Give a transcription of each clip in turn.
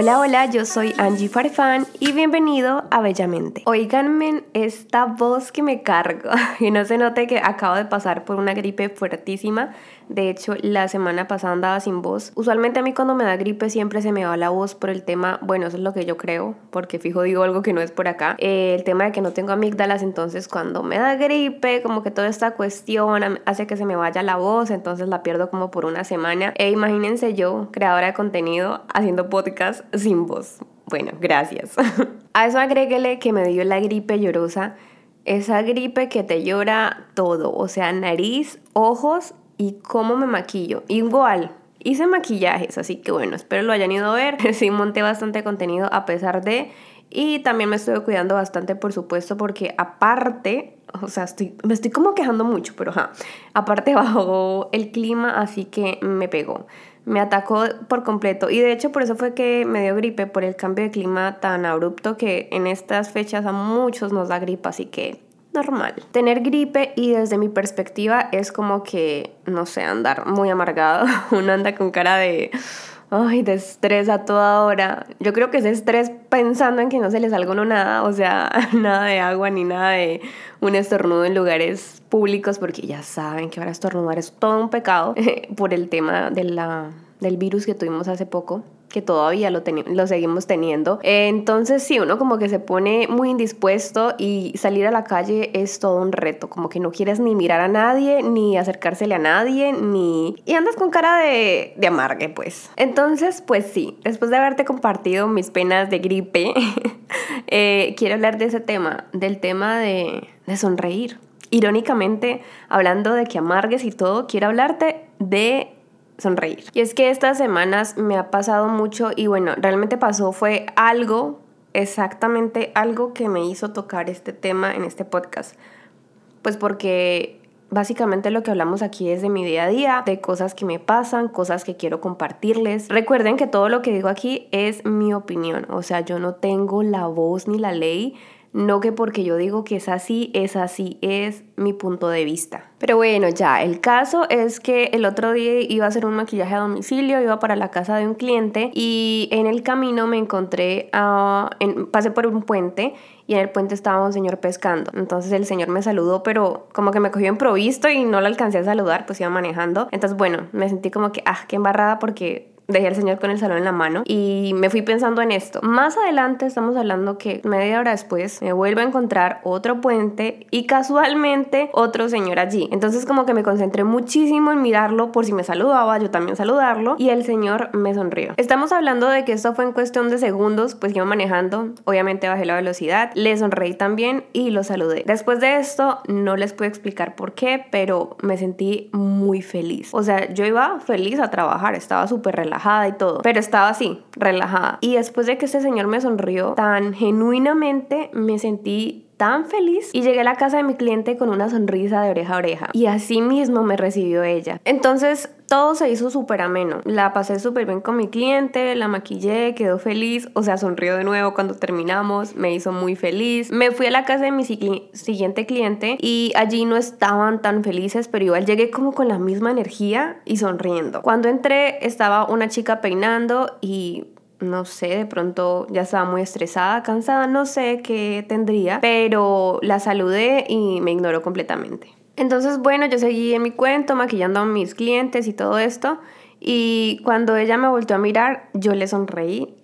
Hola, hola, yo soy Angie Farfán y bienvenido a Bellamente. Oiganme esta voz que me cargo y no se note que acabo de pasar por una gripe fuertísima. De hecho, la semana pasada andaba sin voz. Usualmente a mí cuando me da gripe siempre se me va la voz por el tema, bueno, eso es lo que yo creo, porque fijo digo algo que no es por acá. Eh, el tema de que no tengo amígdalas, entonces cuando me da gripe, como que toda esta cuestión hace que se me vaya la voz, entonces la pierdo como por una semana. E imagínense yo, creadora de contenido, haciendo podcast sin voz. Bueno, gracias. a eso agréguele que me dio la gripe llorosa. Esa gripe que te llora todo, o sea, nariz, ojos y cómo me maquillo. Igual, hice maquillajes, así que bueno, espero lo hayan ido a ver. Sí, monté bastante contenido a pesar de... Y también me estoy cuidando bastante, por supuesto, porque aparte, o sea, estoy, me estoy como quejando mucho, pero ja, aparte bajó el clima, así que me pegó. Me atacó por completo. Y de hecho, por eso fue que me dio gripe, por el cambio de clima tan abrupto que en estas fechas a muchos nos da gripe, así que normal. Tener gripe y desde mi perspectiva es como que, no sé, andar muy amargado. Uno anda con cara de, ay, de estrés a toda hora. Yo creo que ese estrés pensando en que no se le salga uno nada, o sea, nada de agua ni nada de un estornudo en lugares públicos, porque ya saben que ahora estornudar es todo un pecado por el tema de la, del virus que tuvimos hace poco que todavía lo, lo seguimos teniendo. Entonces sí, uno como que se pone muy indispuesto y salir a la calle es todo un reto, como que no quieres ni mirar a nadie, ni acercársele a nadie, ni... Y andas con cara de, de amargue, pues. Entonces, pues sí, después de haberte compartido mis penas de gripe, eh, quiero hablar de ese tema, del tema de, de sonreír. Irónicamente, hablando de que amargues y todo, quiero hablarte de sonreír. Y es que estas semanas me ha pasado mucho y bueno, realmente pasó fue algo, exactamente algo que me hizo tocar este tema en este podcast. Pues porque Básicamente lo que hablamos aquí es de mi día a día, de cosas que me pasan, cosas que quiero compartirles. Recuerden que todo lo que digo aquí es mi opinión, o sea, yo no tengo la voz ni la ley no que porque yo digo que es así, es así, es mi punto de vista. Pero bueno, ya, el caso es que el otro día iba a hacer un maquillaje a domicilio, iba para la casa de un cliente y en el camino me encontré, a, pasé por un puente y en el puente estaba un señor pescando. Entonces el señor me saludó, pero como que me cogió improvisto y no le alcancé a saludar, pues iba manejando. Entonces, bueno, me sentí como que, ah, qué embarrada porque dejé al señor con el salón en la mano y me fui pensando en esto. Más adelante estamos hablando que media hora después me vuelvo a encontrar otro puente y casualmente otro señor allí. Entonces como que me concentré muchísimo en mirarlo por si me saludaba, yo también saludarlo y el señor me sonrió. Estamos hablando de que esto fue en cuestión de segundos, pues iba manejando, obviamente bajé la velocidad, le sonreí también y lo saludé. Después de esto no les puedo explicar por qué, pero me sentí muy feliz. O sea, yo iba feliz a trabajar, estaba súper relajada y todo, pero estaba así, relajada. Y después de que ese señor me sonrió tan genuinamente, me sentí tan feliz y llegué a la casa de mi cliente con una sonrisa de oreja a oreja y así mismo me recibió ella. Entonces todo se hizo súper ameno. La pasé súper bien con mi cliente, la maquillé, quedó feliz, o sea, sonrió de nuevo cuando terminamos, me hizo muy feliz. Me fui a la casa de mi siguiente cliente y allí no estaban tan felices, pero igual llegué como con la misma energía y sonriendo. Cuando entré estaba una chica peinando y no sé, de pronto ya estaba muy estresada, cansada, no sé qué tendría, pero la saludé y me ignoró completamente. Entonces, bueno, yo seguí en mi cuento, maquillando a mis clientes y todo esto. Y cuando ella me volvió a mirar, yo le sonreí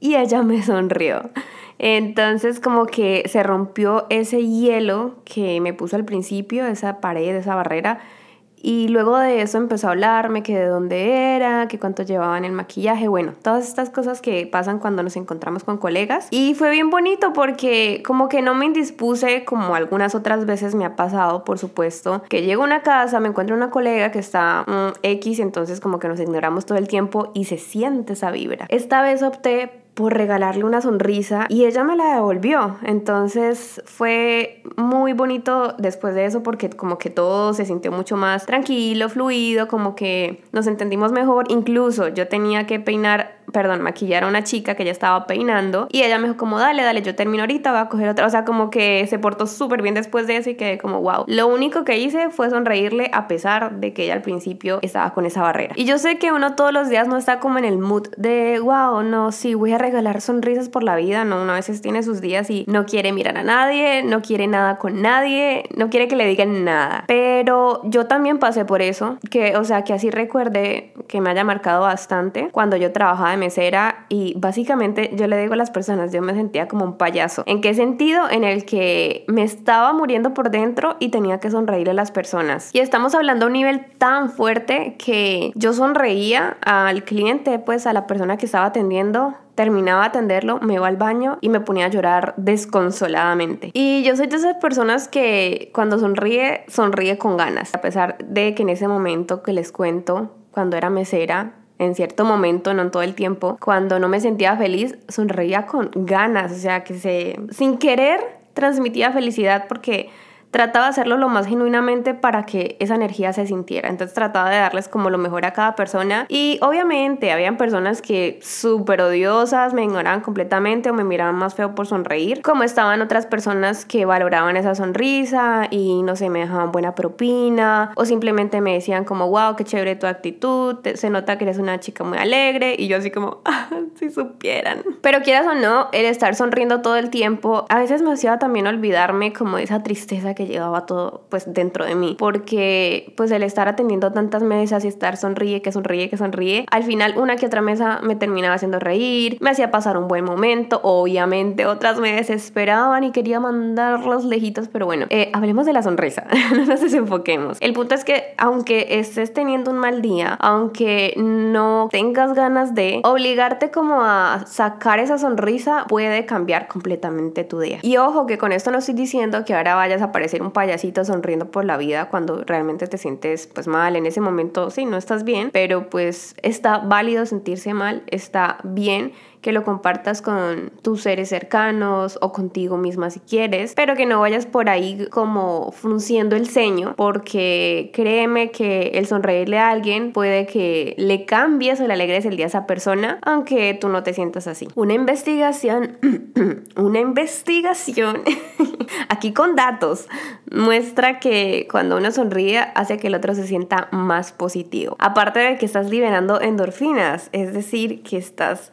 y ella me sonrió. Entonces como que se rompió ese hielo que me puso al principio, esa pared, esa barrera, y luego de eso empezó a hablarme que de dónde era, que cuánto llevaba en el maquillaje, bueno, todas estas cosas que pasan cuando nos encontramos con colegas. Y fue bien bonito porque como que no me indispuse como algunas otras veces me ha pasado, por supuesto, que llego a una casa, me encuentro una colega que está mm, X, entonces como que nos ignoramos todo el tiempo y se siente esa vibra. Esta vez opté por regalarle una sonrisa y ella me la devolvió. Entonces fue muy bonito después de eso porque como que todo se sintió mucho más tranquilo, fluido, como que nos entendimos mejor. Incluso yo tenía que peinar perdón, maquillar a una chica que ya estaba peinando y ella me dijo como, dale, dale, yo termino ahorita, voy a coger otra. O sea, como que se portó súper bien después de eso y quedé como, wow. Lo único que hice fue sonreírle a pesar de que ella al principio estaba con esa barrera. Y yo sé que uno todos los días no está como en el mood de, wow, no, sí, voy a regalar sonrisas por la vida, no, uno a veces tiene sus días y no quiere mirar a nadie, no quiere nada con nadie, no quiere que le digan nada. Pero yo también pasé por eso, que, o sea, que así recuerde que me haya marcado bastante cuando yo trabajaba mesera y básicamente yo le digo a las personas, yo me sentía como un payaso. ¿En qué sentido? En el que me estaba muriendo por dentro y tenía que sonreírle a las personas. Y estamos hablando a un nivel tan fuerte que yo sonreía al cliente, pues a la persona que estaba atendiendo terminaba de atenderlo, me iba al baño y me ponía a llorar desconsoladamente. Y yo soy de esas personas que cuando sonríe, sonríe con ganas, a pesar de que en ese momento que les cuento, cuando era mesera, en cierto momento, no en todo el tiempo, cuando no me sentía feliz, sonreía con ganas, o sea, que se, sin querer, transmitía felicidad porque trataba de hacerlo lo más genuinamente para que esa energía se sintiera. Entonces trataba de darles como lo mejor a cada persona. Y obviamente habían personas que súper odiosas me ignoraban completamente o me miraban más feo por sonreír. Como estaban otras personas que valoraban esa sonrisa y no sé, me dejaban buena propina o simplemente me decían como, wow, qué chévere tu actitud, se nota que eres una chica muy alegre. Y yo así como, ah, si supieran. Pero quieras o no, el estar sonriendo todo el tiempo, a veces me hacía también olvidarme como esa tristeza que llevaba todo pues dentro de mí, porque pues el estar atendiendo tantas mesas y estar sonríe, que sonríe, que sonríe, al final una que otra mesa me terminaba haciendo reír, me hacía pasar un buen momento, obviamente otras me desesperaban y quería mandarlos lejitos, pero bueno, eh, hablemos de la sonrisa, no nos desenfoquemos. El punto es que aunque estés teniendo un mal día, aunque no tengas ganas de obligarte como a sacar esa sonrisa, puede cambiar completamente tu día. Y ojo que con esto no estoy diciendo que ahora vayas a aparecer un payasito sonriendo por la vida cuando realmente te sientes pues mal en ese momento, sí, no estás bien, pero pues está válido sentirse mal, está bien que lo compartas con tus seres cercanos o contigo misma si quieres, pero que no vayas por ahí como frunciendo el ceño, porque créeme que el sonreírle a alguien puede que le cambies o le alegres el día a esa persona, aunque tú no te sientas así. Una investigación, una investigación, aquí con datos, muestra que cuando uno sonríe hace que el otro se sienta más positivo. Aparte de que estás liberando endorfinas, es decir, que estás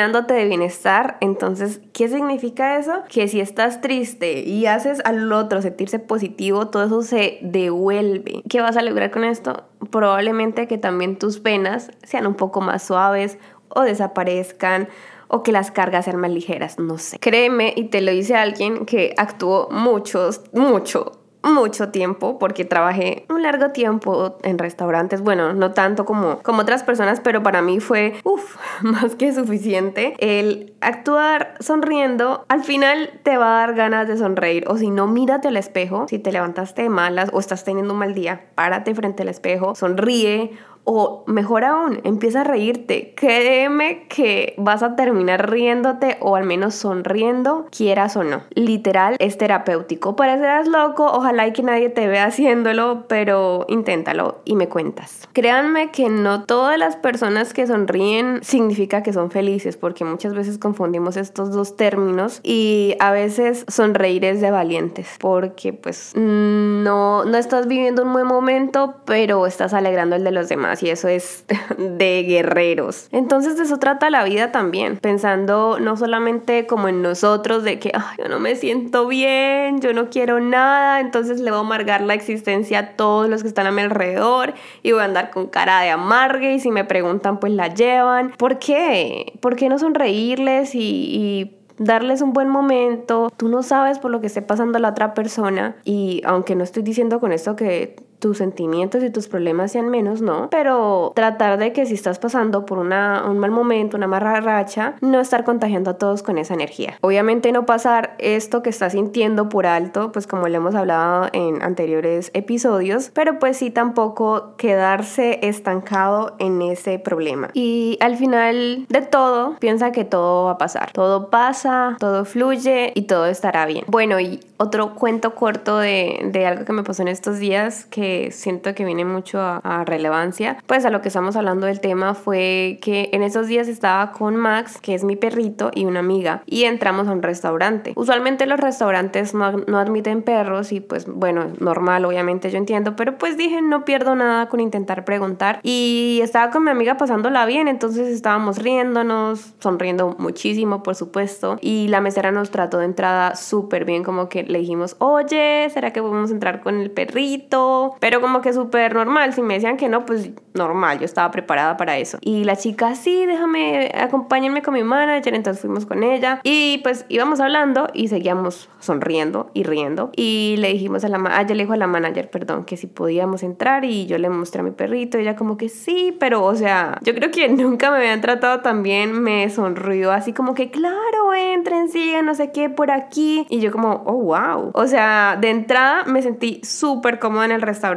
llenándote de bienestar. Entonces, ¿qué significa eso? Que si estás triste y haces al otro sentirse positivo, todo eso se devuelve. ¿Qué vas a lograr con esto? Probablemente que también tus penas sean un poco más suaves o desaparezcan o que las cargas sean más ligeras, no sé. Créeme, y te lo dice alguien que actuó muchos, mucho mucho tiempo porque trabajé un largo tiempo en restaurantes, bueno, no tanto como, como otras personas, pero para mí fue, más que suficiente. El actuar sonriendo al final te va a dar ganas de sonreír o si no, mírate al espejo, si te levantaste de malas o estás teniendo un mal día, párate frente al espejo, sonríe o mejor aún, empieza a reírte. Créeme que vas a terminar riéndote o al menos sonriendo, quieras o no. Literal, es terapéutico. Parecerás loco, ojalá que nadie te vea haciéndolo, pero inténtalo y me cuentas. Créanme que no todas las personas que sonríen significa que son felices, porque muchas veces confundimos estos dos términos y a veces sonreír es de valientes, porque pues no, no estás viviendo un buen momento, pero estás alegrando el de los demás y eso es de guerreros. Entonces de eso trata la vida también, pensando no solamente como en nosotros, de que yo no me siento bien, yo no quiero nada, entonces le voy a amargar la existencia a todos los que están a mi alrededor y voy a andar con cara de amargue y si me preguntan pues la llevan. ¿Por qué? ¿Por qué no sonreírles y, y darles un buen momento. Tú no sabes por lo que esté pasando la otra persona y aunque no estoy diciendo con esto que tus sentimientos y tus problemas sean menos, no, pero tratar de que si estás pasando por una, un mal momento, una mala racha, no estar contagiando a todos con esa energía. Obviamente no pasar esto que estás sintiendo por alto, pues como le hemos hablado en anteriores episodios, pero pues sí tampoco quedarse estancado en ese problema. Y al final de todo, piensa que todo va a pasar. Todo pasa, todo fluye y todo estará bien. Bueno, y otro cuento corto de, de algo que me pasó en estos días que siento que viene mucho a, a, relevancia, pues a lo que estamos hablando del tema fue que en esos días estaba con Max, que es mi perrito, y una amiga, y entramos a un restaurante. Usualmente los restaurantes no, no admiten perros y pues bueno, normal, obviamente yo entiendo, pero pues dije, no pierdo nada con intentar preguntar. Y estaba con mi amiga pasándola bien, entonces estábamos riéndonos, sonriendo muchísimo, por supuesto, y la mesera nos trató de entrada súper bien, como que le dijimos, oye, ¿será que podemos entrar con el perrito? Pero como que súper normal, si me decían que no, pues normal, yo estaba preparada para eso. Y la chica, sí, déjame, acompáñenme con mi manager, entonces fuimos con ella y pues íbamos hablando y seguíamos sonriendo y riendo. Y le dijimos a la, ah, yo le dijo a la manager, perdón, que si podíamos entrar y yo le mostré a mi perrito y ella como que sí, pero o sea, yo creo que nunca me habían tratado tan bien, me sonrió así como que claro, entren, sigan, no sé qué, por aquí. Y yo como, oh, wow. O sea, de entrada me sentí súper cómoda en el restaurante.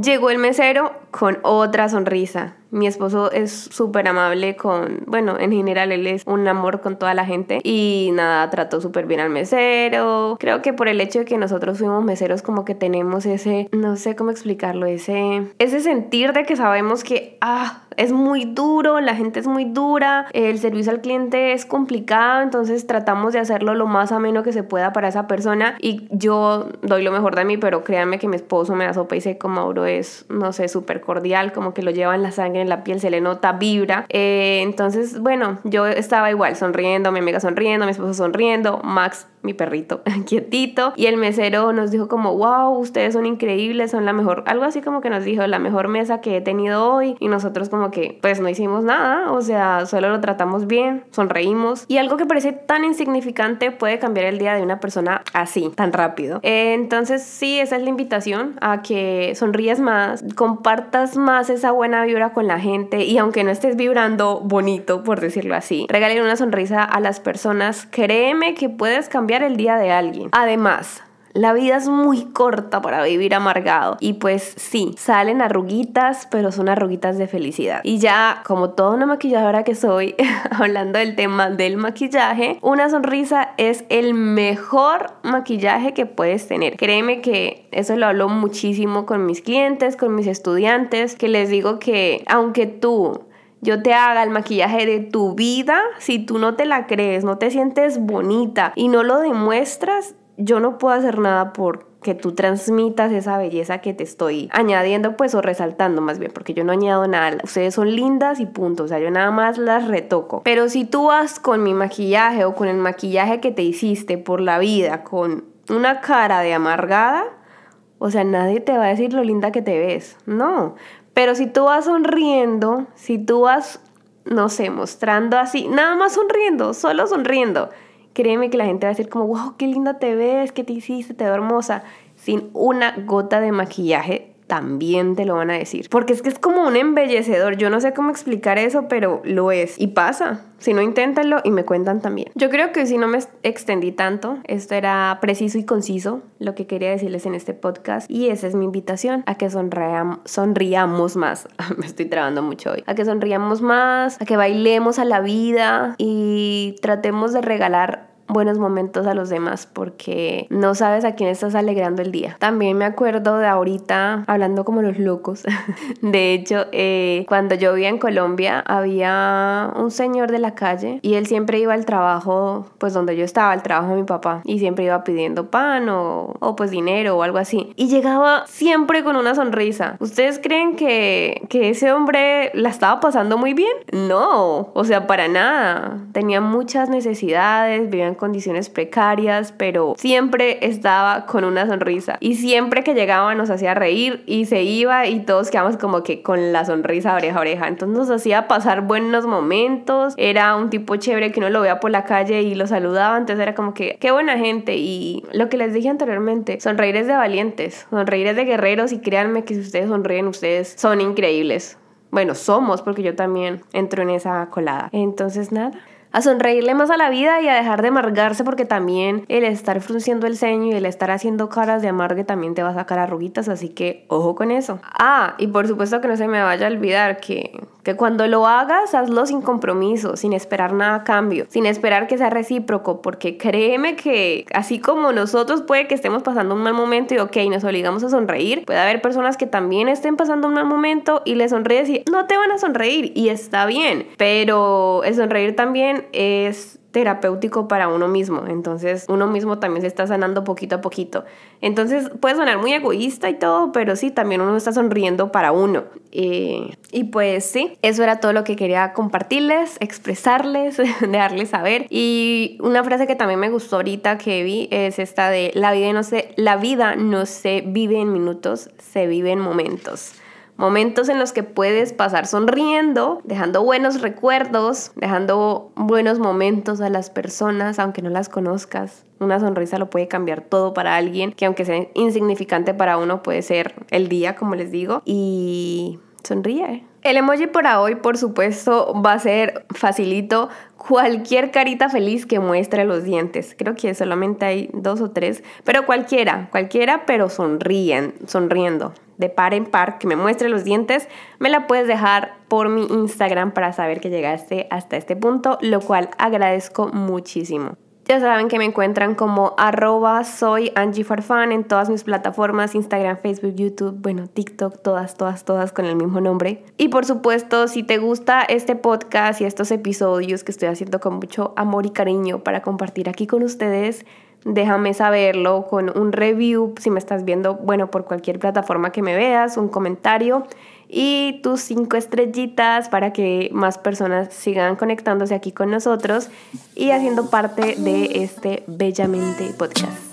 Llegó el mesero con otra sonrisa. Mi esposo es súper amable con, bueno, en general él es un amor con toda la gente y nada, trató súper bien al mesero. Creo que por el hecho de que nosotros fuimos meseros como que tenemos ese, no sé cómo explicarlo, ese, ese sentir de que sabemos que, ah, es muy duro, la gente es muy dura, el servicio al cliente es complicado, entonces tratamos de hacerlo lo más ameno que se pueda para esa persona y yo doy lo mejor de mí, pero créanme que mi esposo me da sopa y sé como Mauro es, no sé, súper cordial, como que lo lleva en la sangre, en la piel, se le nota, vibra. Eh, entonces, bueno, yo estaba igual, sonriendo, mi amiga sonriendo, mi esposo sonriendo, Max mi perrito, quietito. Y el mesero nos dijo como, wow, ustedes son increíbles, son la mejor, algo así como que nos dijo, la mejor mesa que he tenido hoy. Y nosotros como que, pues no hicimos nada, o sea, solo lo tratamos bien, sonreímos. Y algo que parece tan insignificante puede cambiar el día de una persona así, tan rápido. entonces sí, esa es la invitación a que sonríes más, compartas más esa buena vibra con la gente y aunque no estés vibrando bonito, por decirlo así, regalen una sonrisa a las personas. Créeme que puedes cambiar el día de alguien. Además, la vida es muy corta para vivir amargado. Y pues sí, salen arruguitas, pero son arruguitas de felicidad. Y ya, como toda una maquilladora que soy, hablando del tema del maquillaje, una sonrisa es el mejor maquillaje que puedes tener. Créeme que eso lo hablo muchísimo con mis clientes, con mis estudiantes, que les digo que aunque tú yo te haga el maquillaje de tu vida, si tú no te la crees, no te sientes bonita y no lo demuestras, yo no puedo hacer nada por que tú transmitas esa belleza que te estoy añadiendo, pues, o resaltando más bien, porque yo no añado nada. Ustedes son lindas y punto, o sea, yo nada más las retoco. Pero si tú vas con mi maquillaje o con el maquillaje que te hiciste por la vida, con una cara de amargada, o sea, nadie te va a decir lo linda que te ves. No, pero si tú vas sonriendo, si tú vas, no sé, mostrando así, nada más sonriendo, solo sonriendo, créeme que la gente va a decir como, wow, qué linda te ves, qué te hiciste, te veo hermosa, sin una gota de maquillaje también te lo van a decir. Porque es que es como un embellecedor. Yo no sé cómo explicar eso, pero lo es. Y pasa. Si no, inténtenlo y me cuentan también. Yo creo que si no me extendí tanto, esto era preciso y conciso lo que quería decirles en este podcast. Y esa es mi invitación a que sonriamos más. me estoy trabando mucho hoy. A que sonriamos más, a que bailemos a la vida y tratemos de regalar buenos momentos a los demás porque no sabes a quién estás alegrando el día. También me acuerdo de ahorita hablando como los locos. de hecho, eh, cuando yo vivía en Colombia había un señor de la calle y él siempre iba al trabajo, pues donde yo estaba, al trabajo de mi papá y siempre iba pidiendo pan o, o pues dinero o algo así. Y llegaba siempre con una sonrisa. ¿Ustedes creen que, que ese hombre la estaba pasando muy bien? No, o sea, para nada. Tenía muchas necesidades, vivían condiciones precarias, pero siempre estaba con una sonrisa. Y siempre que llegaba nos hacía reír y se iba y todos quedamos como que con la sonrisa oreja a oreja. Entonces nos hacía pasar buenos momentos. Era un tipo chévere que uno lo veía por la calle y lo saludaba. Entonces era como que qué buena gente. Y lo que les dije anteriormente, sonreír es de valientes, sonreír es de guerreros y créanme que si ustedes sonríen, ustedes son increíbles. Bueno, somos porque yo también entro en esa colada. Entonces nada. A sonreírle más a la vida y a dejar de amargarse porque también el estar frunciendo el ceño y el estar haciendo caras de amargue también te va a sacar arruguitas, así que ojo con eso. Ah, y por supuesto que no se me vaya a olvidar que, que cuando lo hagas, hazlo sin compromiso, sin esperar nada a cambio, sin esperar que sea recíproco, porque créeme que así como nosotros puede que estemos pasando un mal momento y ok, nos obligamos a sonreír, puede haber personas que también estén pasando un mal momento y le sonríes y no te van a sonreír y está bien, pero el sonreír también es terapéutico para uno mismo. Entonces uno mismo también se está sanando poquito a poquito. Entonces puede sonar muy egoísta y todo, pero sí, también uno está sonriendo para uno. y pues sí, eso era todo lo que quería compartirles, expresarles, dejarles saber. Y una frase que también me gustó ahorita que vi es esta de la vida no se, la vida no se vive en minutos, se vive en momentos. Momentos en los que puedes pasar sonriendo, dejando buenos recuerdos, dejando buenos momentos a las personas, aunque no las conozcas. Una sonrisa lo puede cambiar todo para alguien, que aunque sea insignificante para uno, puede ser el día, como les digo. Y sonríe. El emoji para hoy, por supuesto, va a ser facilito. Cualquier carita feliz que muestre los dientes. Creo que solamente hay dos o tres, pero cualquiera, cualquiera, pero sonríen, sonriendo. De par en par, que me muestre los dientes, me la puedes dejar por mi Instagram para saber que llegaste hasta este punto, lo cual agradezco muchísimo. Ya saben que me encuentran como arroba soy en todas mis plataformas, Instagram, Facebook, YouTube, bueno, TikTok, todas, todas, todas con el mismo nombre. Y por supuesto, si te gusta este podcast y estos episodios que estoy haciendo con mucho amor y cariño para compartir aquí con ustedes, déjame saberlo con un review, si me estás viendo, bueno, por cualquier plataforma que me veas, un comentario y tus cinco estrellitas para que más personas sigan conectándose aquí con nosotros y haciendo parte de este Bellamente Podcast.